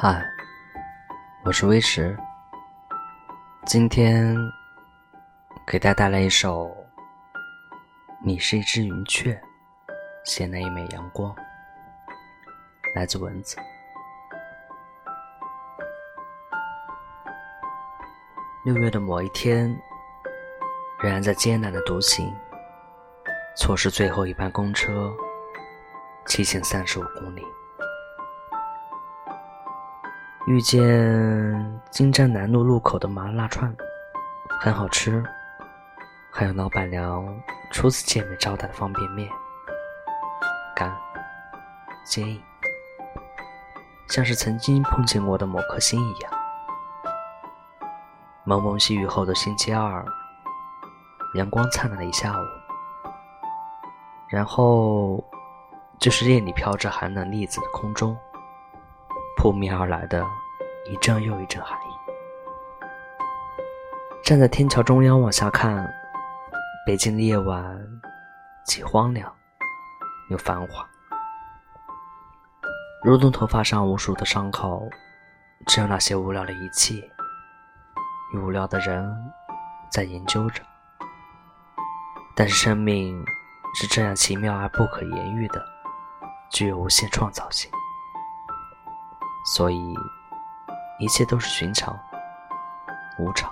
嗨，我是微石，今天给大家带来一首《你是一只云雀》，衔来一枚阳光，来自蚊子。六月的某一天，仍然在艰难的独行，错失最后一班公车，七千三十五公里。遇见金站南路路口的麻辣串，很好吃，还有老板娘初次见面招待的方便面，干坚硬，像是曾经碰见过的某颗心一样。蒙蒙细雨后的星期二，阳光灿烂了一下午，然后就是夜里飘着寒冷粒子的空中。扑面而来的一阵又一阵寒意。站在天桥中央往下看，北京的夜晚既荒凉又繁华，如同头发上无数的伤口，只有那些无聊的一切与无聊的人在研究着。但是生命是这样奇妙而不可言喻的，具有无限创造性。所以，一切都是寻常、无常。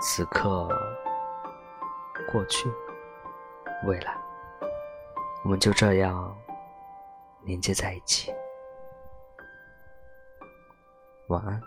此刻、过去、未来，我们就这样连接在一起。晚安。